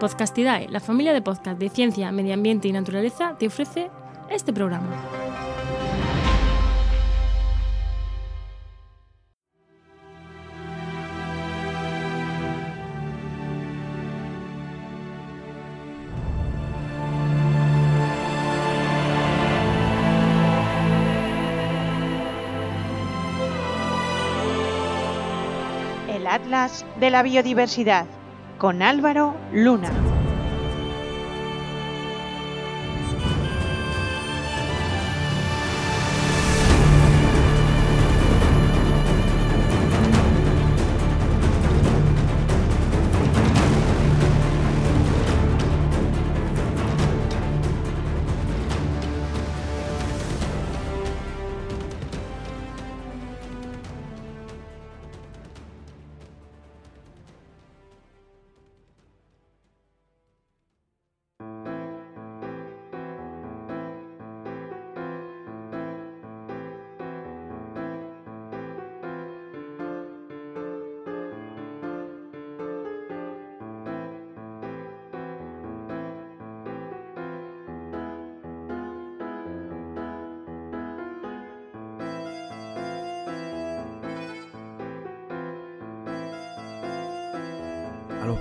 Podcastidae, la familia de podcast de ciencia, medio ambiente y naturaleza, te ofrece este programa. Atlas de la Biodiversidad con Álvaro Luna.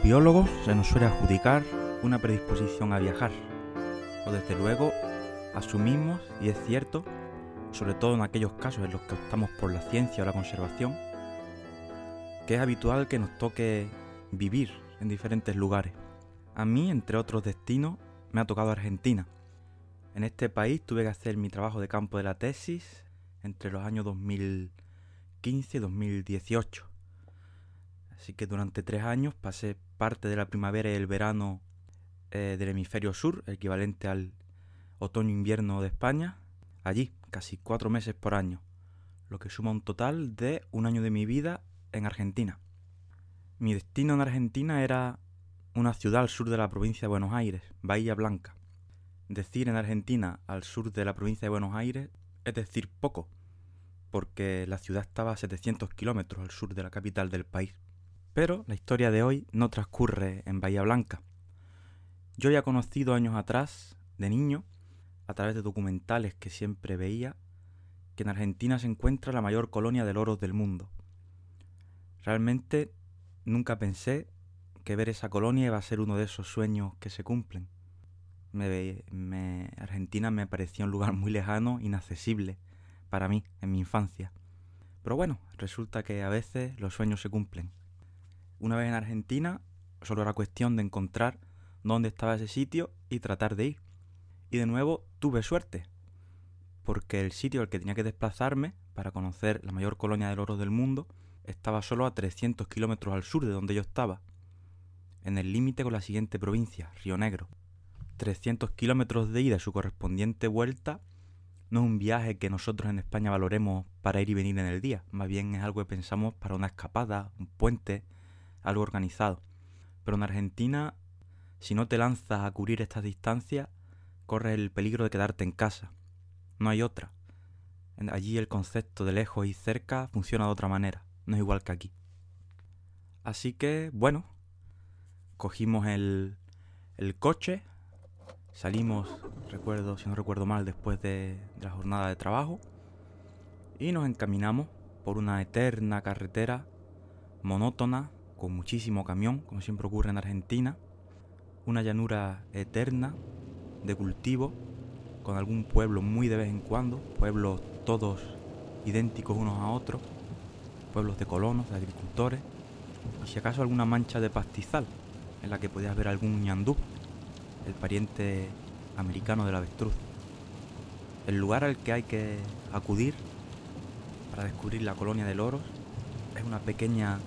Biólogos se nos suele adjudicar una predisposición a viajar, o desde luego asumimos, y es cierto, sobre todo en aquellos casos en los que optamos por la ciencia o la conservación, que es habitual que nos toque vivir en diferentes lugares. A mí, entre otros destinos, me ha tocado Argentina. En este país tuve que hacer mi trabajo de campo de la tesis entre los años 2015 y 2018. Así que durante tres años pasé parte de la primavera y el verano eh, del hemisferio sur, equivalente al otoño-invierno de España, allí, casi cuatro meses por año, lo que suma un total de un año de mi vida en Argentina. Mi destino en Argentina era una ciudad al sur de la provincia de Buenos Aires, Bahía Blanca. Decir en Argentina al sur de la provincia de Buenos Aires es decir poco, porque la ciudad estaba a 700 kilómetros al sur de la capital del país. Pero la historia de hoy no transcurre en Bahía Blanca. Yo ya conocido años atrás, de niño, a través de documentales que siempre veía, que en Argentina se encuentra la mayor colonia de loros del mundo. Realmente nunca pensé que ver esa colonia iba a ser uno de esos sueños que se cumplen. Me, Argentina me parecía un lugar muy lejano, inaccesible para mí en mi infancia. Pero bueno, resulta que a veces los sueños se cumplen. Una vez en Argentina, solo era cuestión de encontrar dónde estaba ese sitio y tratar de ir. Y de nuevo tuve suerte, porque el sitio al que tenía que desplazarme para conocer la mayor colonia de loros del mundo estaba solo a 300 kilómetros al sur de donde yo estaba, en el límite con la siguiente provincia, Río Negro. 300 kilómetros de ida y su correspondiente vuelta no es un viaje que nosotros en España valoremos para ir y venir en el día, más bien es algo que pensamos para una escapada, un puente, algo organizado. Pero en Argentina, si no te lanzas a cubrir estas distancias, corres el peligro de quedarte en casa. No hay otra. Allí el concepto de lejos y cerca funciona de otra manera, no es igual que aquí. Así que, bueno, cogimos el, coche, salimos, recuerdo, si no recuerdo mal, después de, de la jornada de trabajo, y nos encaminamos por una eterna carretera monótona con muchísimo camión, como siempre ocurre en Argentina, una llanura eterna de cultivo, con algún pueblo muy de vez en cuando, pueblos todos idénticos unos a otros, pueblos de colonos, de agricultores, y si acaso alguna mancha de pastizal, en la que podías ver algún ñandú, el pariente americano del avestruz. El lugar al que hay que acudir para descubrir la colonia de loros es una pequeña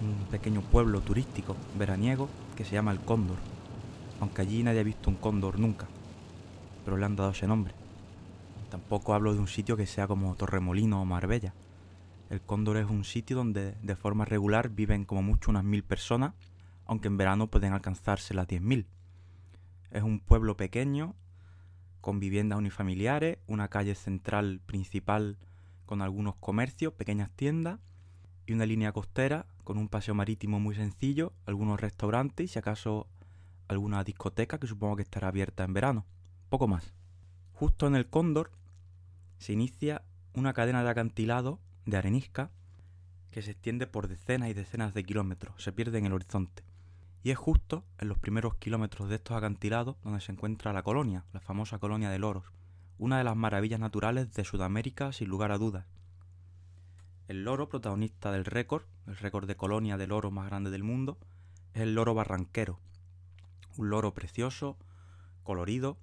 un pequeño pueblo turístico veraniego que se llama El Cóndor, aunque allí nadie ha visto un cóndor nunca, pero le han dado ese nombre. Tampoco hablo de un sitio que sea como Torremolino o Marbella. El Cóndor es un sitio donde de forma regular viven como mucho unas mil personas, aunque en verano pueden alcanzarse las diez mil. Es un pueblo pequeño, con viviendas unifamiliares, una calle central principal con algunos comercios, pequeñas tiendas y una línea costera con un paseo marítimo muy sencillo, algunos restaurantes y si acaso alguna discoteca que supongo que estará abierta en verano. Poco más. Justo en el Cóndor se inicia una cadena de acantilado de arenisca que se extiende por decenas y decenas de kilómetros, se pierde en el horizonte. Y es justo en los primeros kilómetros de estos acantilados donde se encuentra la colonia, la famosa colonia de loros, una de las maravillas naturales de Sudamérica sin lugar a dudas. El loro protagonista del récord, el récord de colonia de loro más grande del mundo, es el loro barranquero, un loro precioso, colorido,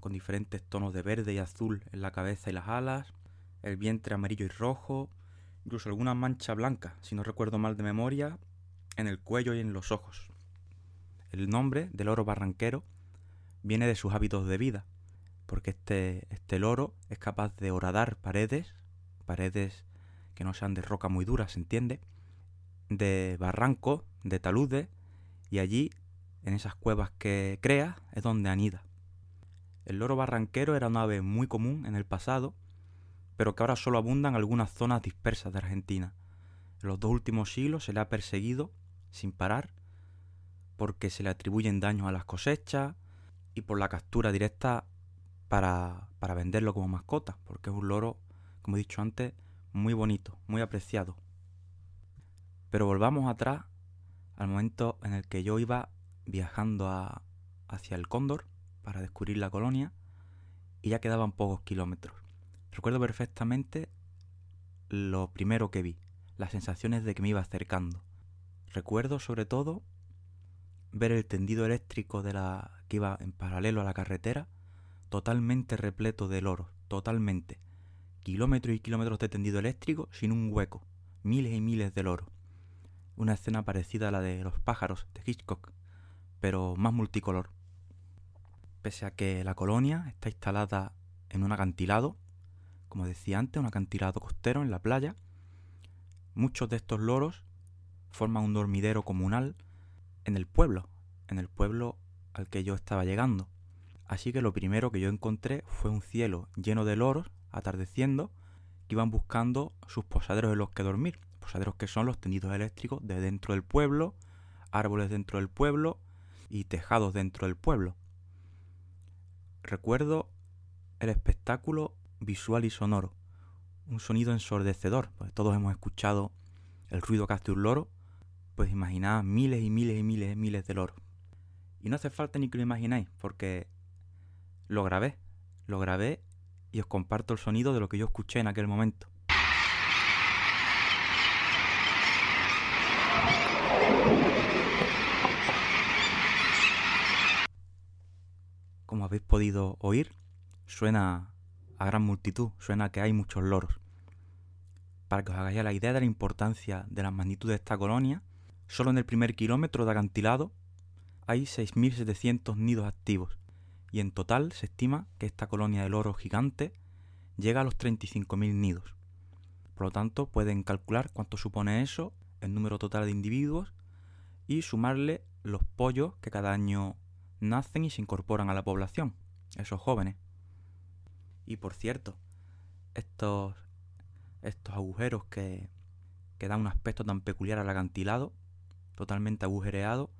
con diferentes tonos de verde y azul en la cabeza y las alas, el vientre amarillo y rojo, incluso alguna mancha blanca, si no recuerdo mal de memoria, en el cuello y en los ojos. El nombre del loro barranquero viene de sus hábitos de vida, porque este, este loro es capaz de horadar paredes, paredes que no sean de roca muy dura, ¿se entiende? De barrancos, de taludes, y allí en esas cuevas que crea es donde anida. El loro barranquero era una ave muy común en el pasado, pero que ahora solo abunda en algunas zonas dispersas de Argentina. En los dos últimos siglos se le ha perseguido sin parar porque se le atribuyen daños a las cosechas y por la captura directa para, para venderlo como mascota, porque es un loro, como he dicho antes, muy bonito, muy apreciado. Pero volvamos atrás al momento en el que yo iba viajando hacia el Cóndor para descubrir la colonia y ya quedaban pocos kilómetros. Recuerdo perfectamente lo primero que vi, las sensaciones de que me iba acercando. Recuerdo sobre todo ver el tendido eléctrico que iba en paralelo a la carretera, totalmente repleto de loros, totalmente. Kilómetros y kilómetros de tendido eléctrico sin un hueco, miles y miles de loros. Una escena parecida a la de los pájaros de Hitchcock pero más multicolor. Pese a que la colonia está instalada en un acantilado, como decía antes, un acantilado costero en la playa, muchos de estos loros forman un dormidero comunal en el pueblo, en el pueblo al que yo estaba llegando. Así que lo primero que yo encontré fue un cielo lleno de loros atardeciendo que iban buscando sus posaderos en los que dormir. Posaderos que son los tendidos eléctricos de dentro del pueblo, árboles dentro del pueblo y tejados dentro del pueblo. Recuerdo el espectáculo visual y sonoro, un sonido ensordecedor, porque todos hemos escuchado el ruido que hace un loro, pues imaginad miles y miles y miles y miles de loros. Y no hace falta ni que lo imagináis, porque lo grabé, lo grabé y os comparto el sonido de lo que yo escuché en aquel momento. como habéis podido oír, suena a gran multitud, suena que hay muchos loros. Para que os hagáis la idea de la importancia de la magnitud de esta colonia, solo en el primer kilómetro de acantilado hay 6.700 nidos activos y en total se estima que esta colonia de loros gigante llega a los 35.000 nidos. Por lo tanto, pueden calcular cuánto supone eso, el número total de individuos y sumarle los pollos que cada año nacen y se incorporan a la población, esos jóvenes. Y por cierto, estos, estos agujeros que, que dan un aspecto tan peculiar al acantilado, totalmente agujereado,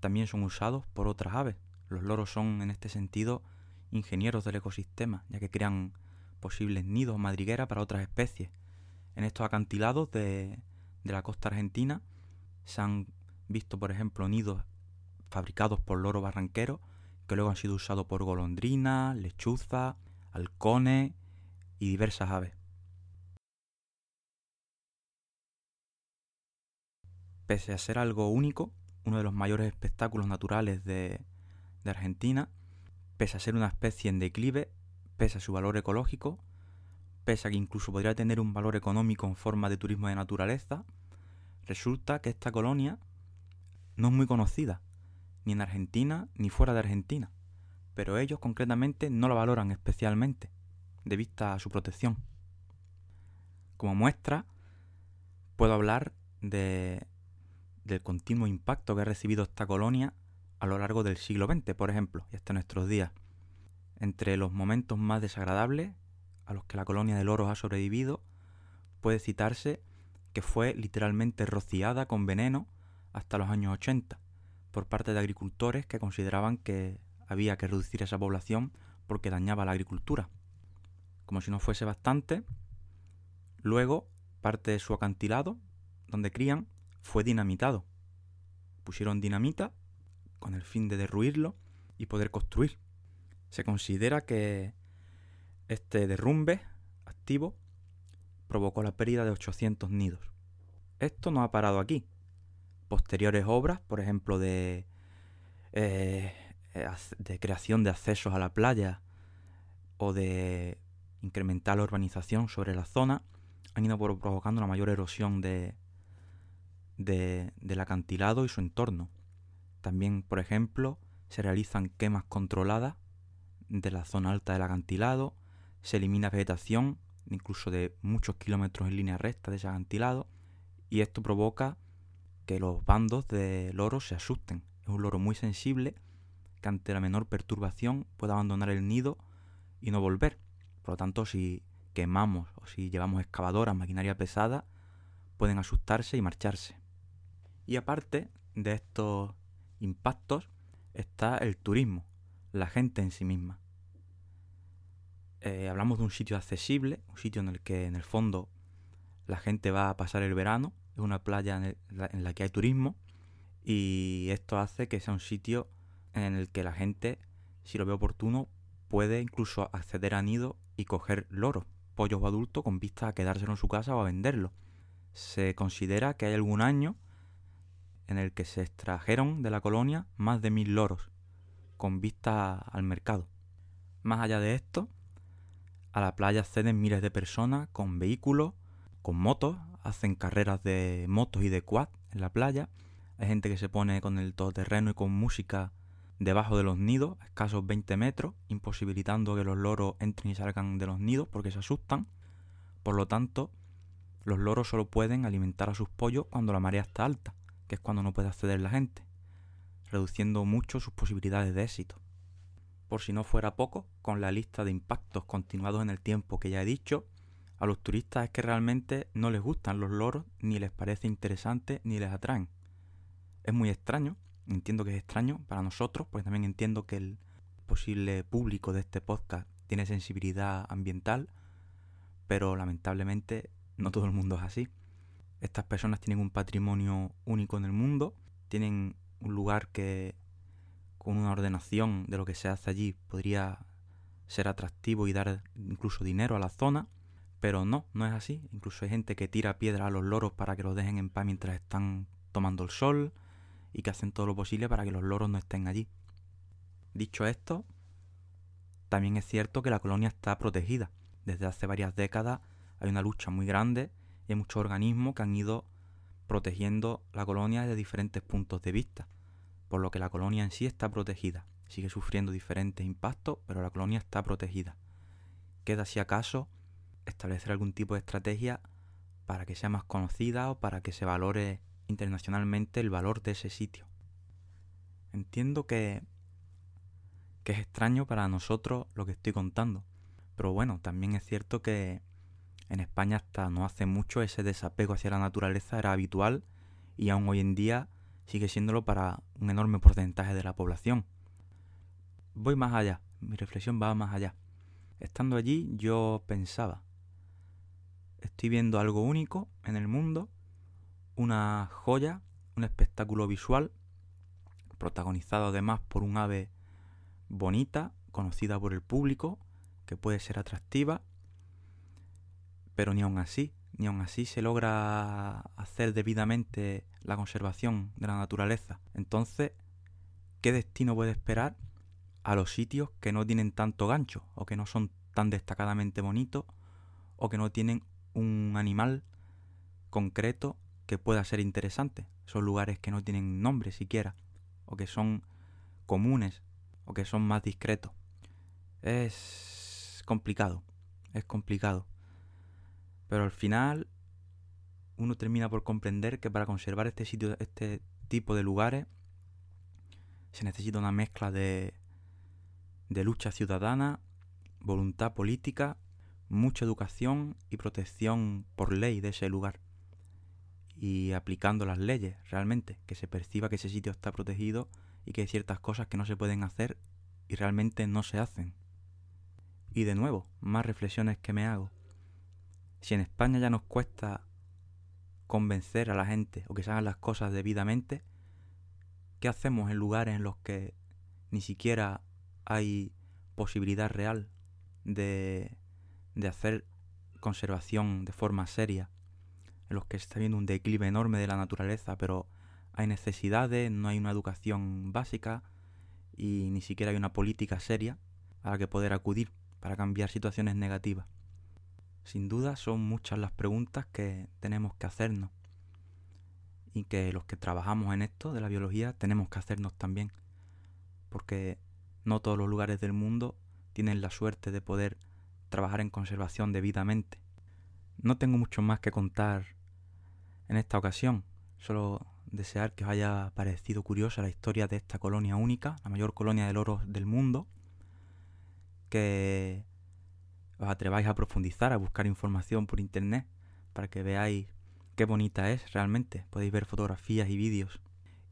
también son usados por otras aves. Los loros son en este sentido ingenieros del ecosistema, ya que crean posibles nidos o madrigueras para otras especies. En estos acantilados de, la costa argentina se han visto, por ejemplo, nidos fabricados por loro barranquero, que luego han sido usados por golondrinas, lechuzas, halcones y diversas aves. Pese a ser algo único, uno de los mayores espectáculos naturales de, de Argentina, pese a ser una especie en declive, pese a su valor ecológico, pese a que incluso podría tener un valor económico en forma de turismo de naturaleza, resulta que esta colonia no es muy conocida ni en Argentina ni fuera de Argentina, pero ellos concretamente no lo valoran especialmente, de vista a su protección. Como muestra, puedo hablar de, del continuo impacto que ha recibido esta colonia a lo largo del siglo XX, por ejemplo, y hasta nuestros días. Entre los momentos más desagradables a los que la colonia de loros ha sobrevivido, puede citarse que fue literalmente rociada con veneno hasta los años 80, por parte de agricultores que consideraban que había que reducir esa población porque dañaba la agricultura. Como si no fuese bastante, luego parte de su acantilado, donde crían, fue dinamitado. Pusieron dinamita con el fin de derruirlo y poder construir. Se considera que este derrumbe activo provocó la pérdida de 800 nidos. Esto no ha parado aquí. Posteriores obras, por ejemplo, de, eh, de creación de accesos a la playa o de incrementar la urbanización sobre la zona, han ido provocando una mayor erosión de, del acantilado y su entorno. También, por ejemplo, se realizan quemas controladas de la zona alta del acantilado, se elimina vegetación incluso de muchos kilómetros en línea recta de ese acantilado, y esto provoca que los bandos de loros se asusten. Es un loro muy sensible que ante la menor perturbación puede abandonar el nido y no volver. Por lo tanto, si quemamos o si llevamos excavadoras, maquinaria pesada, pueden asustarse y marcharse. Y aparte de estos impactos está el turismo, la gente en sí misma. Eh, hablamos de un sitio accesible, un sitio en el que en el fondo la gente va a pasar el verano, es una playa en, en la que hay turismo y esto hace que sea un sitio en el que la gente, si lo ve oportuno, puede incluso acceder a nido y coger loros, pollos o adultos con vista a quedárselo en su casa o a venderlo. Se considera que hay algún año en el que se extrajeron de la colonia más de mil loros, con vista al mercado. Más allá de esto, a la playa acceden miles de personas con vehículos, con motos, hacen carreras de motos y de quad en la playa. Hay gente que se pone con el todoterreno y con música debajo de los nidos, a escasos 20 metros, imposibilitando que los loros entren y salgan de los nidos porque se asustan. Por lo tanto, los loros solo pueden alimentar a sus pollos cuando la marea está alta que es cuando no puede acceder la gente, reduciendo mucho sus posibilidades de éxito. Por si no fuera poco, con la lista de impactos continuados en el tiempo que ya he dicho, a los turistas es que realmente no les gustan los loros, ni les parece interesante, ni les atraen. Es muy extraño, entiendo que es extraño para nosotros, pues también entiendo que el posible público de este podcast tiene sensibilidad ambiental, pero lamentablemente no todo el mundo es así. Estas personas tienen un patrimonio único en el mundo, tienen un lugar que con una ordenación de lo que se hace allí podría ser atractivo y dar incluso dinero a la zona, pero no, no es así. Incluso hay gente que tira piedra a los loros para que los dejen en paz mientras están tomando el sol y que hacen todo lo posible para que los loros no estén allí. Dicho esto, también es cierto que la colonia está protegida. Desde hace varias décadas hay una lucha muy grande y hay muchos organismos que han ido protegiendo la colonia desde diferentes puntos de vista, por lo que la colonia en sí está protegida. Sigue sufriendo diferentes impactos, pero la colonia está protegida. Queda si acaso establecer algún tipo de estrategia para que sea más conocida o para que se valore internacionalmente el valor de ese sitio. Entiendo que, que es extraño para nosotros lo que estoy contando, pero bueno, también es cierto que en España hasta no hace mucho ese desapego hacia la naturaleza era habitual y aún hoy en día sigue siéndolo para un enorme porcentaje de la población. Voy más allá, mi reflexión va más allá. Estando allí yo pensaba, estoy viendo algo único en el mundo, una joya, un espectáculo visual, protagonizado además por un ave bonita, conocida por el público, que puede ser atractiva pero ni aun así, ni aun así se logra hacer debidamente la conservación de la naturaleza. Entonces, ¿qué destino puede esperar a los sitios que no tienen tanto gancho o que no son tan destacadamente bonitos o que no tienen un animal concreto que pueda ser interesante? Son lugares que no tienen nombre siquiera o que son comunes o que son más discretos. Es complicado, es complicado. Pero al final uno termina por comprender que para conservar este sitio, este tipo de lugares, se necesita una mezcla de, de lucha ciudadana, voluntad política, mucha educación y protección por ley de ese lugar. y aplicando las leyes realmente, que se perciba que ese sitio está protegido y que hay ciertas cosas que no se pueden hacer y realmente no se hacen. Y de nuevo, más reflexiones que me hago. Si en España ya nos cuesta convencer a la gente o que se hagan las cosas debidamente, ¿qué hacemos en lugares en los que ni siquiera hay posibilidad real de, de hacer conservación de forma seria, en los que está habiendo un declive enorme de la naturaleza, pero hay necesidades, no hay una educación básica y ni siquiera hay una política seria a la que poder acudir para cambiar situaciones negativas. Sin duda son muchas las preguntas que tenemos que hacernos. Y que los que trabajamos en esto de la biología tenemos que hacernos también, porque no todos los lugares del mundo tienen la suerte de poder trabajar en conservación debidamente. No tengo mucho más que contar en esta ocasión, solo desear que os haya parecido curiosa la historia de esta colonia única, la mayor colonia de loros del mundo, que os atreváis a profundizar, a buscar información por internet, para que veáis qué bonita es realmente. Podéis ver fotografías y vídeos.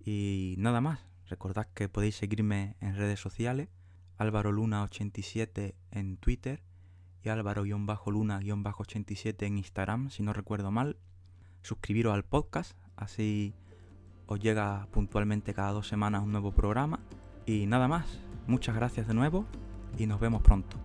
Y nada más, recordad que podéis seguirme en redes sociales, Álvaro Luna 87 en Twitter y Álvaro-Luna-87 en Instagram, si no recuerdo mal. Suscribiros al podcast, así os llega puntualmente cada dos semanas un nuevo programa. Y nada más, muchas gracias de nuevo y nos vemos pronto.